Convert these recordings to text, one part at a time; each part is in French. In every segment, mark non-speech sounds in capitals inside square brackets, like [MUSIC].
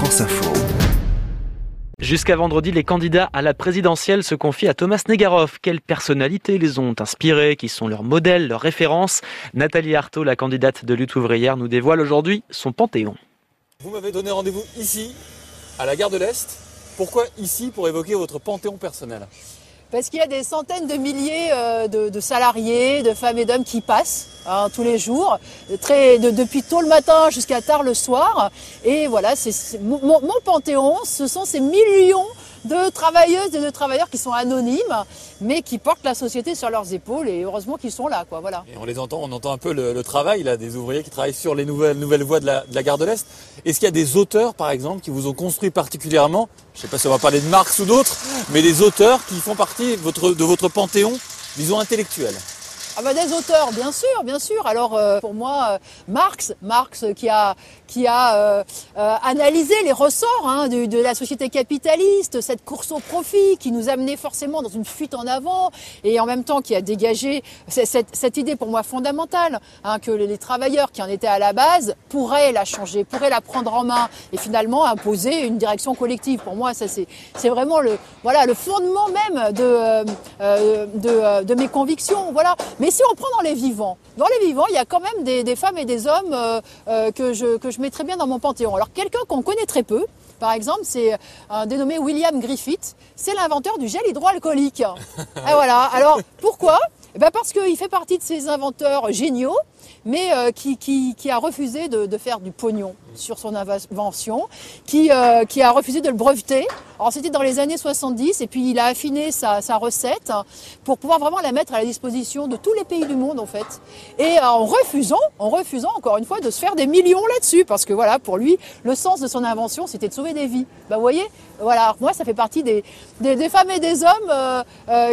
France Info. Jusqu'à vendredi, les candidats à la présidentielle se confient à Thomas Negarov. Quelles personnalités les ont inspirés? Qui sont leurs modèles, leurs références? Nathalie Arthaud, la candidate de lutte ouvrière, nous dévoile aujourd'hui son panthéon. Vous m'avez donné rendez-vous ici, à la gare de l'Est. Pourquoi ici Pour évoquer votre panthéon personnel? Parce qu'il y a des centaines de milliers euh, de, salariés, de femmes et d'hommes qui passent hein, tous les jours, depuis tôt le matin jusqu'à tard le soir. Et voilà, c'est mon, mon panthéon, ce sont ces millions de travailleuses et de travailleurs qui sont anonymes, mais qui portent la société sur leurs épaules et heureusement qu'ils sont là, quoi. Voilà. Et on les entend, on entend un peu le, travail là des ouvriers qui travaillent sur les nouvelles nouvelles voies de la, de gare de l'Est. Est-ce qu'il y a des auteurs, par exemple, qui vous ont construit particulièrement Je ne sais pas si on va parler de Marx ou d'autres, mais des auteurs qui font partie votre, de votre panthéon, disons intellectuel? Ah bah des auteurs, bien sûr, bien sûr. Alors euh, pour moi, euh, Marx, Marx qui a qui a euh, analysé les ressorts hein, de, la société capitaliste, cette course au profit qui nous amenait forcément dans une fuite en avant, et en même temps qui a dégagé cette, cette idée pour moi fondamentale hein, que les, travailleurs qui en étaient à la base pourraient la changer, pourraient la prendre en main et finalement imposer une direction collective. Pour moi, ça c'est c'est vraiment le voilà le fondement même de de, de mes convictions. Voilà. Si on prend dans les vivants, dans les vivants, il y a quand même des, femmes et des hommes euh, euh, que, je, que je mettrais bien dans mon panthéon. Alors quelqu'un qu'on connaît très peu, par exemple, c'est un dénommé William Griffith, c'est l'inventeur du gel hydroalcoolique. et [LAUGHS] voilà. Alors pourquoi? Eh ben Parce qu'il fait partie de ces inventeurs géniaux mais euh, qui, qui, qui, a refusé de, de, faire du pognon sur son invention, qui, euh, qui a refusé de le breveter. Alors c'était dans les années 70 et puis il a affiné sa, sa, recette pour pouvoir vraiment la mettre à la disposition de tous les pays du monde en fait. Et euh, en refusant, en refusant encore une fois de se faire des millions là-dessus parce que voilà pour lui le sens de son invention c'était de sauver des vies. Bah vous voyez, voilà moi ça fait partie des, des, des femmes et des hommes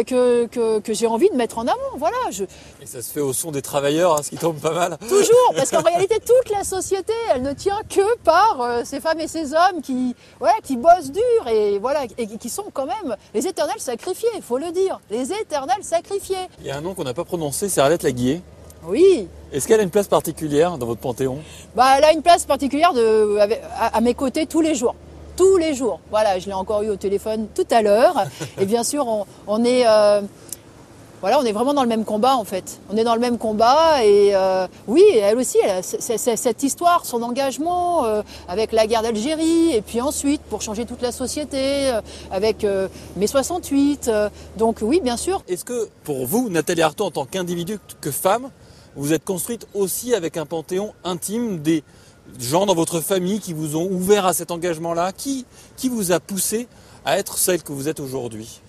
que, que, que j'ai envie de mettre en avant. Voilà. Je... Et ça se fait au son des travailleurs, hein, ce qui tombe pas mal. Toujours, [LAUGHS] parce qu'en réalité, toute la société, elle ne tient que par euh, ces femmes et ces hommes qui, ouais, qui bossent dur et voilà, et qui sont quand même les éternels sacrifiés, il faut le dire, les éternels sacrifiés. Il y a un nom qu'on n'a pas prononcé, c'est Arlette Laguier. Oui. Est-ce qu'elle a une place particulière dans votre panthéon? Bah, elle a une place particulière de, à, mes côtés tous les jours tous les jours. Voilà, je l'ai encore eu au téléphone tout à l'heure. [LAUGHS] Et bien sûr, on, est, euh, voilà, on est vraiment dans le même combat en fait. On est dans le même combat et euh, oui, elle aussi, elle a cette histoire, son engagement euh, avec la guerre d'Algérie et puis ensuite pour changer toute la société euh, avec mai 68. donc oui, bien sûr. Est-ce que pour vous, Nathalie Arthaud, en tant qu'individu, que femme, vous êtes construite aussi avec un panthéon intime des gens dans votre famille qui vous ont ouvert à cet engagement-là? Qui, qui vous a poussé à être celle que vous êtes aujourd'hui?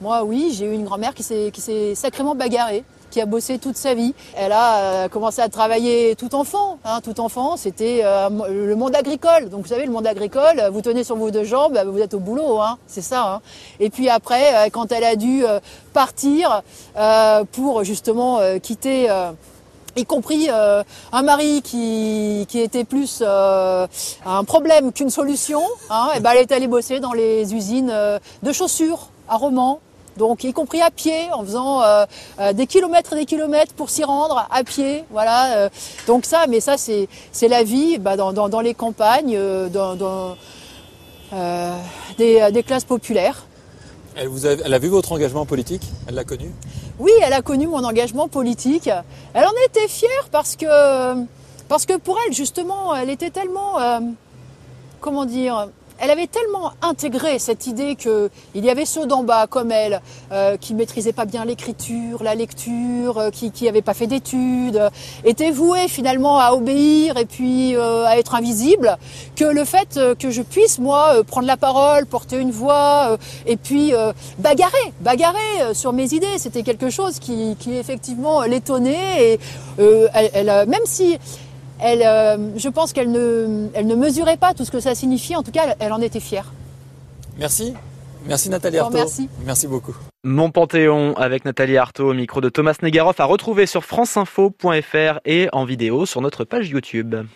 Moi, oui, j'ai eu une grand-mère qui s'est sacrément bagarrée qui a bossé toute sa vie. Elle a euh, commencé à travailler tout enfant. Hein, tout enfant, c'était euh, le monde agricole. Donc vous savez, le monde agricole, vous tenez sur vos deux jambes, vous êtes au boulot, hein, c'est ça. Hein. Et puis après, euh, quand elle a dû partir pour justement quitter y compris un mari qui, était plus un problème qu'une solution, hein, et ben elle est allée bosser dans les usines de chaussures à Romans, donc y compris à pied, en faisant euh, euh, des kilomètres et des kilomètres pour s'y rendre à pied, voilà. Euh. donc ça, mais ça c'est c'est la vie bah, dans, dans, dans, les campagnes, dans, dans des, des, classes populaires. Elle, vous a, elle a vu votre engagement politique? Elle l'a connu? Oui, elle a connu mon engagement politique. Elle en était fière parce que parce que pour elle justement, elle était tellement comment dire elle avait tellement intégré cette idée qu'il y avait ceux d'en bas comme elle euh, qui maîtrisaient pas bien l'écriture, la lecture, euh, qui n'avaient pas fait d'études, euh, étaient voués finalement à obéir et puis euh, à être invisibles, que le fait que je puisse moi prendre la parole, porter une voix et puis bagarrer, bagarrer sur mes idées, c'était quelque chose qui, qui effectivement l'étonnait et elle, elle, même si elle, euh, je pense qu'elle ne, elle ne mesurait pas tout ce que ça signifiait. En tout cas, elle, en était fière. Merci. Merci Nathalie Arthaud. Merci. Merci beaucoup. Mon Panthéon avec Nathalie Arthaud au micro de Thomas Negaroff à retrouver sur franceinfo.fr et en vidéo sur notre page YouTube.